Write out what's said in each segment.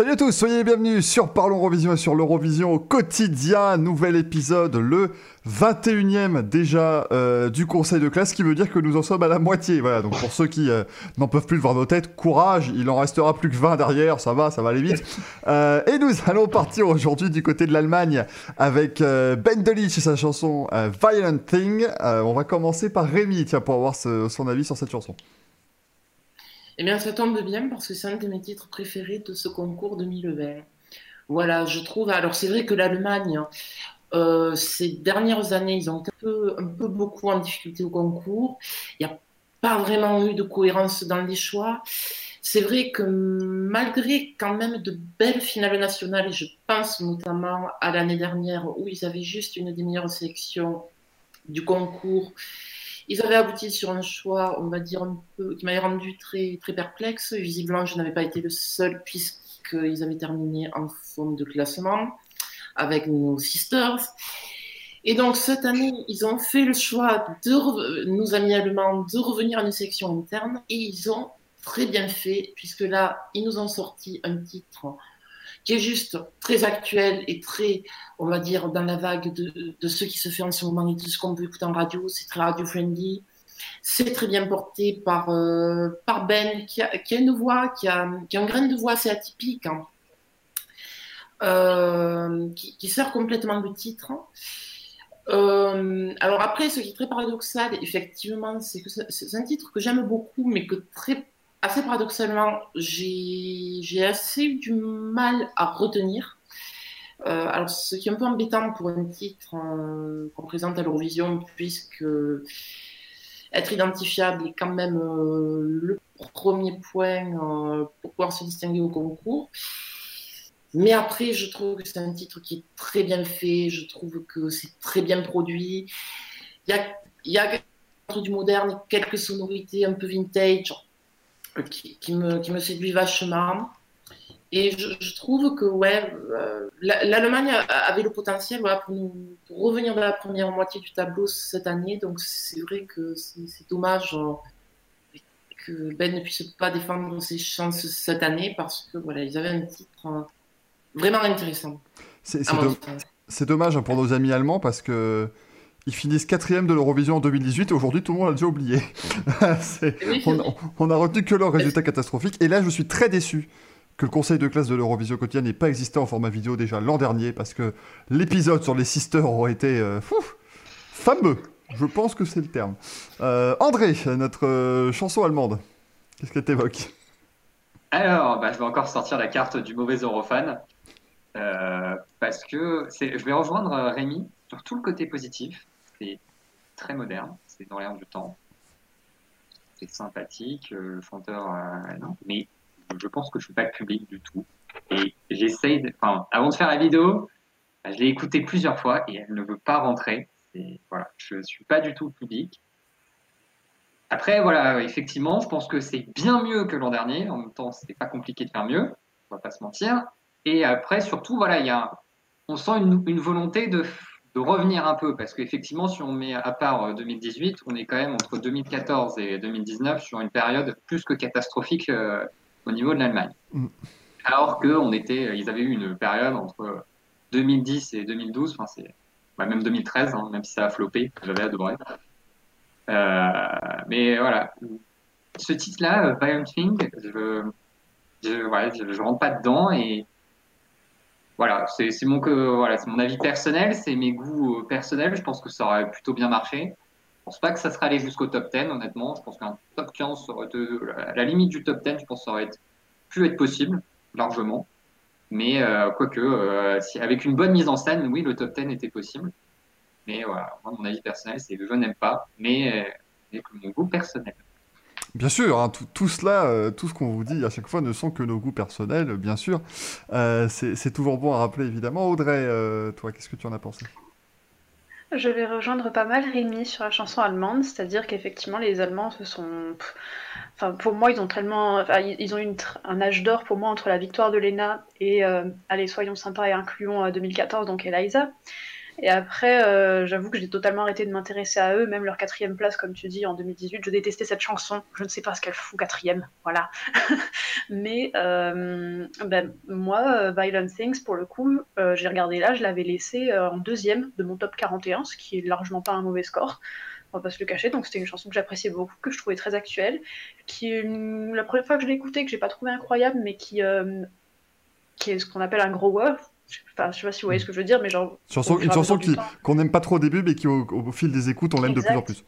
Salut à tous, soyez les bienvenus sur Parlons Eurovision et sur l'Eurovision au quotidien. Nouvel épisode, le 21e déjà euh, du conseil de classe, qui veut dire que nous en sommes à la moitié. Voilà, donc pour ceux qui euh, n'en peuvent plus de voir nos têtes, courage, il en restera plus que 20 derrière, ça va, ça va aller vite. Euh, et nous allons partir aujourd'hui du côté de l'Allemagne avec Ben Delich et sa chanson Violent Thing. on va commencer par Rémi, tiens, pour avoir son avis sur cette chanson. Eh bien, ça tombe bien parce que c'est un de mes titres préférés de ce concours 2020. Voilà, je trouve. Alors, c'est vrai que l'Allemagne, euh, ces dernières années, ils ont un peu, un peu beaucoup en difficulté au concours. Il n'y a pas vraiment eu de cohérence dans les choix. C'est vrai que malgré quand même de belles finales nationales, et je pense notamment à l'année dernière où ils avaient juste une des meilleures sélections du concours, ils avaient abouti sur un choix, on va dire, un peu, qui m'avait rendu très, très perplexe. Visiblement, je n'avais pas été le seul, puisqu'ils avaient terminé en forme de classement avec nos sisters. Et donc, cette année, ils ont fait le choix de, nos amis allemands, de revenir à une sélection interne, et ils ont très bien fait, puisque là, ils nous ont sorti un titre qui est juste très actuel et très, on va dire, dans la vague de, de ce qui se fait en ce moment et de ce qu'on peut écouter en radio. C'est très radio-friendly. C'est très bien porté par, euh, par Ben, qui a, une voix, qui a, qui a un grain de voix assez atypique, hein. euh, qui, qui, sert complètement le titre. Euh, alors après, ce qui est très paradoxal, effectivement, c'est que c'est un titre que j'aime beaucoup, mais que très assez paradoxalement, j'ai assez eu du mal à retenir. Euh, alors, ce qui est un peu embêtant pour un titre euh, qu'on présente à l'Eurovision, puisque être identifiable est quand même euh, le premier point pour pouvoir se distinguer au concours. Mais après, je trouve que c'est un titre qui est très bien fait, je trouve que c'est très bien produit. Il y a, il y a du moderne, quelques sonorités un peu vintage, qui, me, qui me séduit vachement. Et je, trouve que ouais, euh, l'Allemagne avait le potentiel voilà, pour, nous, pour revenir dans la première moitié du tableau cette année. Donc c'est vrai que c'est dommage euh, que Ben ne puisse pas défendre ses chances cette année parce que voilà, ils avaient un titre euh, vraiment intéressant. C'est dommage pour nos amis allemands parce que ils finissent quatrième de l'Eurovision en 2018 et aujourd'hui tout le monde a déjà oublié. on, a retenu que leurs résultats catastrophiques et là je suis très déçu que le conseil de classe de l'Eurovision quotidien n'ait pas existé en format vidéo déjà l'an dernier parce que l'épisode sur les sisters aurait été euh, fameux. Je pense que c'est le terme. Euh, André, notre euh, chanson allemande, qu'est-ce qu'elle t'évoque? Alors, bah, je vais encore sortir la carte du mauvais Eurofan. parce que je vais rejoindre Rémi sur tout le côté positif très moderne, c'est dans l'air du temps. C'est sympathique, euh, le chanteur, euh, non, mais je pense que je suis pas public du tout. Et j'essaye, enfin, avant de faire la vidéo, je l'ai écouté plusieurs fois et elle ne veut pas rentrer. Et voilà, je suis pas du tout public. Après, voilà, effectivement, je pense que c'est bien mieux que l'an dernier. En même temps, c'était pas compliqué de faire mieux, on va pas se mentir. Et après, surtout, voilà, il y a, on sent une volonté de de revenir un peu, parce qu'effectivement, si on met à part 2018, euh, on est quand même entre 2014 et 2019 sur une période plus que catastrophique euh, au niveau de l'Allemagne. Mm. Alors qu'ils était, ils avaient eu une période entre 2010 et 2012, enfin c'est bah, même 2013, hein, même si ça a floppé, j'avais adoré. Euh, mais voilà, ce titre-là, Violent Thing, je, je, je rentre pas dedans et voilà, c'est mon, voilà, mon avis personnel, c'est mes goûts euh, personnels. Je pense que ça aurait plutôt bien marché. Je pense pas que ça serait allé jusqu'au top 10, honnêtement. Je pense qu'un top 15 serait la limite du top 10, je pense que ça aurait pu être possible, largement. Mais euh, quoique, euh, avec une bonne mise en scène, oui, le top 10 était possible. Mais voilà, mon avis personnel, c'est que je n'aime pas, mais, mais mon goût personnel. Bien sûr, hein, tout, cela, euh, tout ce qu'on vous dit à chaque fois ne sont que nos goûts personnels, bien sûr. Euh, c'est toujours bon à rappeler, évidemment. Audrey, euh, toi, qu'est-ce que tu en as pensé? Je vais rejoindre pas mal Rémi sur la chanson allemande, c'est-à-dire qu'effectivement, les Allemands se sont. Enfin, pour moi, ils ont tellement. ils ont eu un âge d'or pour moi entre la victoire de Lena et, allez, soyons sympas et incluons 2014, donc Eliza. Et après, euh, j'avoue que j'ai totalement arrêté de m'intéresser à eux, même leur quatrième place, comme tu dis, en 2018. Je détestais cette chanson. Je ne sais pas ce qu'elle fout quatrième, voilà. Mais euh, ben, moi, Violent Things, pour le coup, j'ai regardé là, je l'avais laissé en deuxième de mon top 41, ce qui est largement pas un mauvais score on va pas se le cacher. Donc c'était une chanson que j'appréciais beaucoup, que je trouvais très actuelle, qui la première fois que je l'ai écoutée, que j'ai pas trouvé incroyable, mais qui, euh, qui est ce qu'on appelle un grower. Enfin, je sais pas si vous voyez ce que je veux dire, mais genre. une chanson qu'on n'aime pas trop au début, mais qui au, fil des écoutes, on l'aime de plus en plus.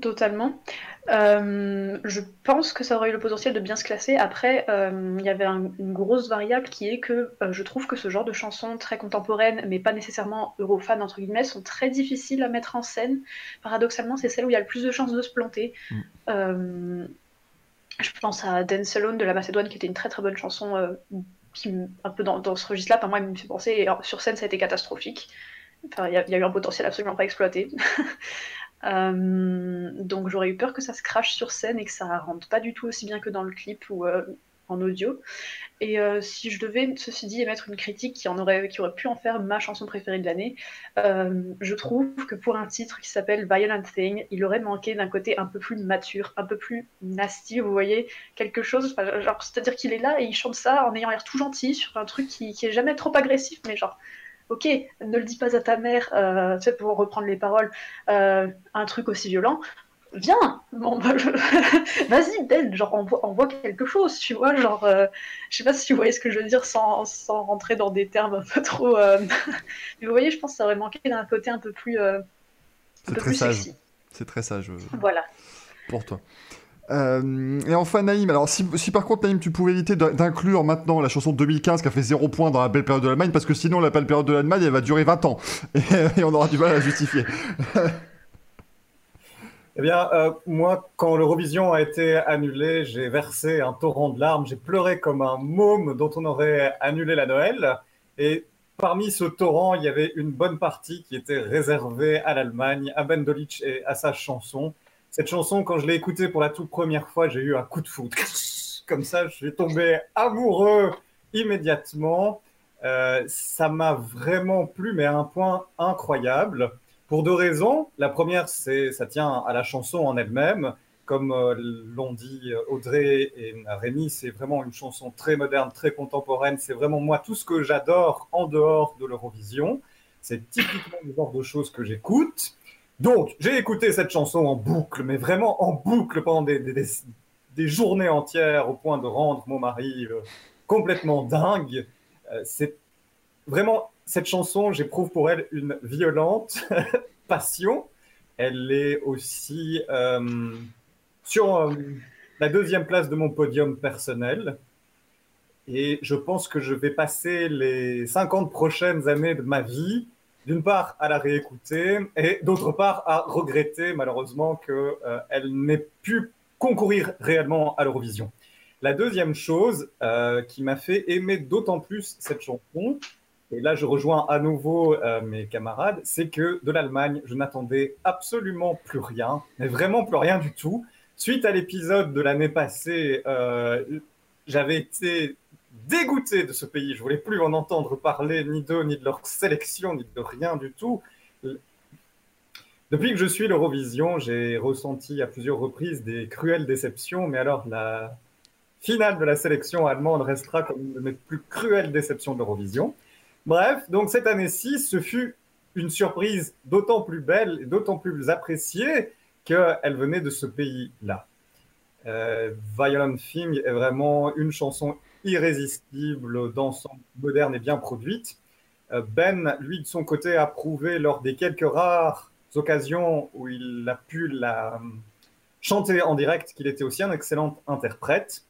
Totalement. Euh, je pense que ça aurait eu le potentiel de bien se classer. Après, euh, il y avait une grosse variable qui est que euh, je trouve que ce genre de chansons très contemporaines, mais pas nécessairement eurofan entre guillemets, sont très difficiles à mettre en scène. Paradoxalement, c'est celle où il y a le plus de chances de se planter. Mm. je pense à Dance Alone de la Macédoine, qui était une très très bonne chanson, qui un peu dans, ce registre-là, par moi, il me fait penser. Sur scène, ça a été catastrophique. Enfin, il y, a eu un potentiel absolument pas exploité. Euh, donc j'aurais eu peur que ça se crache sur scène et que ça rentre pas du tout aussi bien que dans le clip ou euh, en audio. Et euh, si je devais, ceci dit, émettre une critique qui, en aurait, qui aurait pu en faire ma chanson préférée de l'année, je trouve que pour un titre qui s'appelle Violent Thing, il aurait manqué d'un côté un peu plus mature, un peu plus nasty, vous voyez, quelque chose, genre, c'est-à-dire qu'il est là et il chante ça en ayant l'air tout gentil sur un truc qui, qui est jamais trop agressif, mais genre ok, ne le dis pas à ta mère, euh, tu sais, pour reprendre les paroles, euh, un truc aussi violent, viens, bon, bah, vas-y, Ben, genre, envoie, quelque chose, tu vois, genre, euh, je sais pas si vous voyez ce que je veux dire sans, rentrer dans des termes un peu trop. Mais vous voyez, je pense que ça aurait manqué d'un côté un peu plus. C'est très sage. C'est très sage. Voilà. Pour toi. Euh, et enfin Naïm, alors si, par contre Naïm tu pouvais éviter d'inclure maintenant la chanson 2015 qui a fait 0 points dans la belle période de l'Allemagne parce que sinon la belle période de l'Allemagne elle va durer 20 ans et, on aura du mal à la justifier. Eh bien euh, moi quand l'Eurovision a été annulé j'ai versé un torrent de larmes, j'ai pleuré comme un môme dont on aurait annulé la Noël et parmi ce torrent il y avait une bonne partie qui était réservée à l'Allemagne, à Ben Dolic et à sa chanson. Cette chanson, quand je l'ai écoutée pour la toute première fois, j'ai eu un coup de foudre. Comme ça, je suis tombé amoureux immédiatement. Euh, ça m'a vraiment plu, mais à un point incroyable. Pour deux raisons. La première, c'est ça tient à la chanson en elle-même. Comme euh, l'ont dit Audrey et Rémi, c'est vraiment une chanson très moderne, très contemporaine. C'est vraiment moi tout ce que j'adore en dehors de l'Eurovision. C'est typiquement le genre de choses que j'écoute. Donc, j'ai écouté cette chanson en boucle, mais vraiment en boucle pendant des, journées entières, au point de rendre mon mari euh, complètement dingue. Euh, c'est vraiment cette chanson, j'éprouve pour elle une violente passion. Elle est aussi euh, sur la deuxième place de mon podium personnel. Et je pense que je vais passer les 50 prochaines années de ma vie d'une part à la réécouter et d'autre part à regretter malheureusement qu'elle euh, n'ait pu concourir réellement à l'Eurovision. La deuxième chose euh, qui m'a fait aimer d'autant plus cette chanson, et là je rejoins à nouveau euh, mes camarades, c'est que de l'Allemagne, je n'attendais absolument plus rien, mais vraiment plus rien du tout. Suite à l'épisode de l'année passée, j'avais été dégoûté de ce pays. Je voulais plus en entendre parler ni d'eux, ni de leur sélection, ni de rien du tout. Depuis que je suis l'Eurovision, j'ai ressenti à plusieurs reprises des cruelles déceptions, mais alors la finale de la sélection allemande restera comme une de mes plus cruelles déceptions de l'Eurovision. Bref, donc cette année-ci, ce fut une surprise d'autant plus belle et d'autant plus appréciée qu'elle venait de ce pays-là. Euh, Violent Thing est vraiment une chanson irrésistible, d'ensemble moderne et bien produite. Euh, ben, lui, de son côté, a prouvé lors des quelques rares occasions où il a pu la chanter en direct qu'il était aussi un excellent interprète.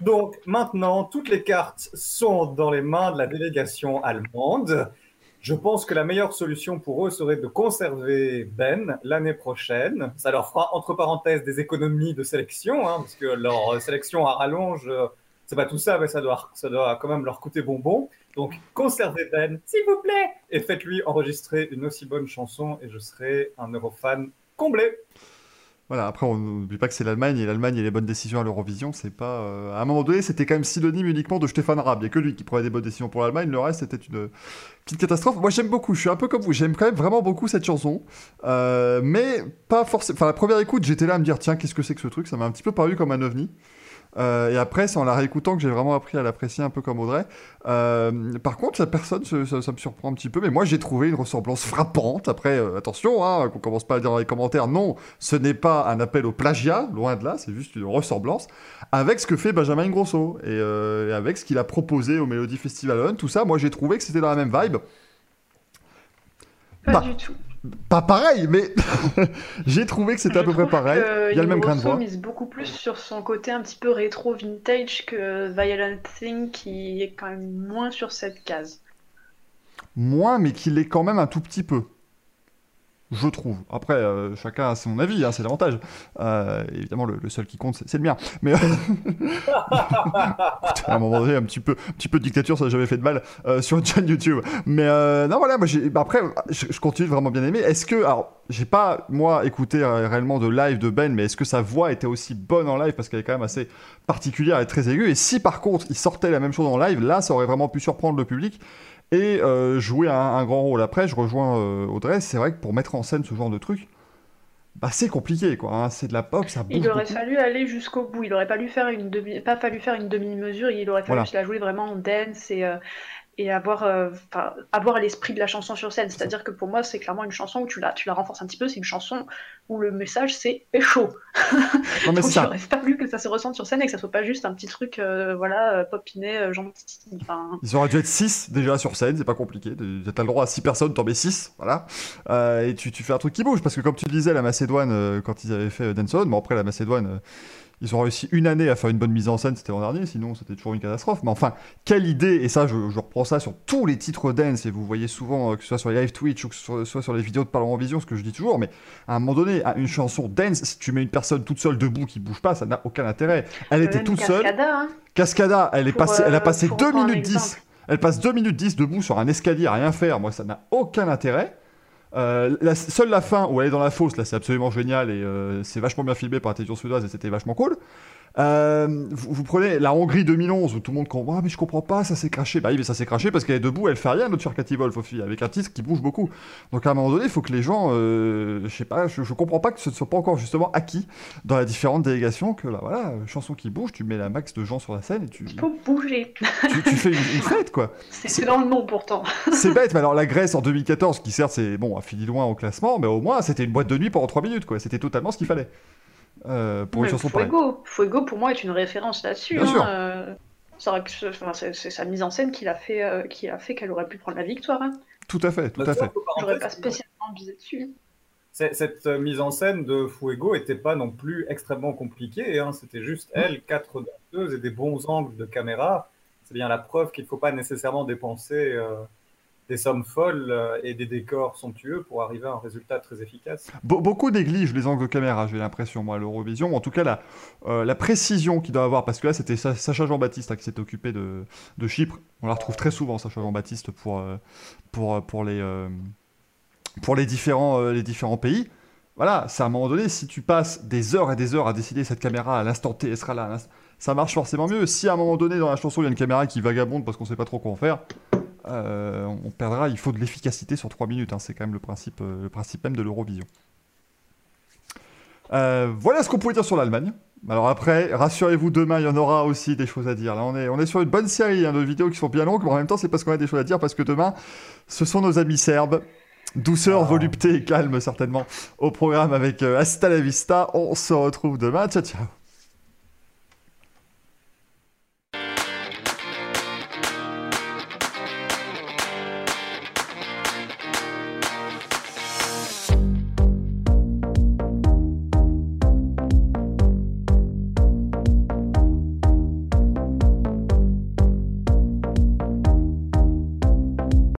Donc maintenant, toutes les cartes sont dans les mains de la délégation allemande. Je pense que la meilleure solution pour eux serait de conserver Ben l'année prochaine. Ça leur fera, entre parenthèses, des économies de sélection, hein, parce que leur sélection à rallonge c'est pas tout ça, mais ça doit, ça doit quand même leur coûter bonbon. Donc, conservez Ben, s'il vous plaît, et faites-lui enregistrer une aussi bonne chanson, et je serai un Eurofan comblé. Voilà, après, on n'oublie pas que c'est l'Allemagne, et l'Allemagne et les bonnes décisions à l'Eurovision, c'est pas. euh, À un moment donné, c'était quand même synonyme uniquement de Stéphane Raab. Il n'y a que lui qui prenait des bonnes décisions pour l'Allemagne, le reste, c'était une petite catastrophe. Moi, j'aime beaucoup, je suis un peu comme vous, j'aime quand même vraiment beaucoup cette chanson. Euh, mais pas forcément. Enfin, la première écoute, j'étais là à me dire, tiens, qu'est-ce que c'est que ce truc? Ça m'a un petit peu paru comme un ovni. Euh, et après, c'est en la réécoutant que j'ai vraiment appris à l'apprécier un peu comme Audrey. Euh, par contre, la personne, ça, me surprend un petit peu, mais moi j'ai trouvé une ressemblance frappante. Après, euh, attention, hein, qu'on commence pas à dire dans les commentaires, non, ce n'est pas un appel au plagiat, loin de là, c'est juste une ressemblance avec ce que fait Benjamin Grosso et, et avec ce qu'il a proposé au Melody Festival tout ça. Moi j'ai trouvé que c'était dans la même vibe. Pas Bah, du tout. Pas pareil, mais j'ai trouvé que c'était à peu près pareil. Il y a le même grain de voix. mise beaucoup plus sur son côté un petit peu rétro vintage que Violent Thing qui est quand même moins sur cette case. Moins, mais qu'il est quand même un tout petit peu. Je trouve. Après, euh, chacun a son avis, hein, c'est l'avantage. Euh, évidemment, le, le seul qui compte, c'est le mien. Mais à un moment donné, un petit peu, un petit peu de dictature, ça n'a jamais fait de mal euh, sur une chaîne YouTube. Mais euh, non, voilà, moi, bah, après, je, je continue vraiment bien aimer. Est-ce que, alors, j'ai pas moi écouté euh, réellement de live de Ben, mais est-ce que sa voix était aussi bonne en live? Parce qu'elle est quand même assez particulière et très aiguë. Et si par contre, il sortait la même chose en live, là, ça aurait vraiment pu surprendre le public et euh, jouer un, un grand rôle. Après, je rejoins euh, Audrey, c'est vrai que pour mettre en scène ce genre de truc, bah, c'est compliqué, quoi. hein. C'est de la pop, ça bouge Il aurait beaucoup. fallu aller jusqu'au bout. Il aurait pas fallu faire une demi, pas fallu faire une demi-mesure. Il aurait fallu Voilà. se la jouer vraiment en dance et, euh, et avoir, euh, avoir l'esprit de la chanson sur scène. C'est-à-dire que pour moi, c'est clairement une chanson où tu la, tu la renforces un petit peu. C'est une chanson où le message c'est pécho. Non, mais Donc ça. aurait fallu que ça se ressente sur scène et que ça soit pas juste un petit truc, euh, voilà, euh, popiné, euh, gentil. Enfin, Ils auraient dû être 6 déjà sur scène, c'est pas compliqué. T'as le droit à 6 personnes, t'en mets 6, voilà. Euh, et tu, tu fais un truc qui bouge, parce que comme tu disais, la Macédoine, quand ils avaient fait euh, Dance On, bon après la Macédoine, ils ont réussi une année à faire une bonne mise en scène, c'était l'an dernier, sinon c'était toujours une catastrophe. Mais enfin, quelle idée, et ça je, je reprends ça sur tous les titres dance, et vous voyez souvent, euh, que ce soit sur les live Twitch ou que ce soit, sur les vidéos de Parlons en Vision, ce que je dis toujours, mais à un moment donné, à une chanson dance, si tu mets une personne toute seule debout qui bouge pas, ça n'a aucun intérêt. Elle était toute seule. Cascada, hein, Cascada, elle, est Pour, passée, elle a euh, passé pour 2 reprendre un minutes 10. exemple. Elle passe 2 minutes 10 debout sur un escalier à rien faire. Moi, ça n'a aucun intérêt. Euh, la, seule la fin où elle est dans la fosse, là, c'est absolument génial et euh, c'est vachement bien filmé par la télévision suédoise et c'était vachement cool. Euh, vous, vous prenez la Hongrie 2011 où tout le monde comprend, ah, mais je comprends pas, ça s'est craché. Bah oui, mais ça s'est craché parce qu'elle est debout, elle fait rien, notre au fil, avec un titre qui bouge beaucoup. Donc à un moment donné, il faut que les gens, euh, je sais pas, je, je comprends pas que ce ne soit pas encore justement acquis dans les différentes délégations que là, voilà, chanson qui bouge, tu mets la max de gens sur la scène et tu, il faut bouger. tu, tu fais une, une fête quoi. C'est c'est dans le nom pourtant. C'est bête, mais alors la Grèce en 2014, qui certes c'est bon, a fini loin au classement, mais au moins c'était une boîte de nuit pendant 3 minutes quoi. C'était totalement ce qu'il fallait euh, pour une chanson pareille. Fuego. Fuego pour moi est une référence là-dessus. Bien hein, sûr. euh, c'est c'est sa mise en scène qui a fait, euh, qui a fait qu'elle aurait pu prendre la victoire. hein. Tout à fait, tout Bah, à fait. J'aurais pas spécialement misé dessus. c'est- Cette mise en scène de Fuego était pas non plus extrêmement compliquée. hein. C'était juste elle, quatre danseuses et des bons angles de caméra. C'est bien la preuve qu'il ne faut pas nécessairement dépenser euh, des sommes folles euh, et des décors somptueux pour arriver à un résultat très efficace. Be- beaucoup négligent les angles caméra, j'ai l'impression, moi, à l'Eurovision. En tout cas, la, euh, la précision qu'il doit avoir, parce que là, c'était Sa- Sacha Jean-Baptiste hein, qui s'est occupé de, Chypre. On la retrouve très souvent, Sacha Jean-Baptiste, pour, euh, pour, pour, les, pour les, différents, les différents pays. Voilà, c'est à un moment donné, si tu passes des heures et des heures à décider cette caméra à l'instant T, elle sera là, ça marche forcément mieux. Si à un moment donné, dans la chanson, il y a une caméra qui vagabonde parce qu'on sait pas trop quoi en faire, euh, on perdra. Il faut de l'efficacité sur 3 minutes. hein. C'est quand même le principe, euh, le principe même de l'Eurovision. Euh, voilà ce qu'on pouvait dire sur l'Allemagne. Alors après, rassurez-vous, demain il y en aura aussi des choses à dire. Là, on est, on est sur une bonne série hein, de vidéos qui sont bien longues, mais en même temps, c'est parce qu'on a des choses à dire, parce que demain, ce sont nos amis serbes. Douceur, Ah. volupté et calme, certainement, au programme avec euh, Hasta la Vista. On se retrouve demain. Ciao, ciao.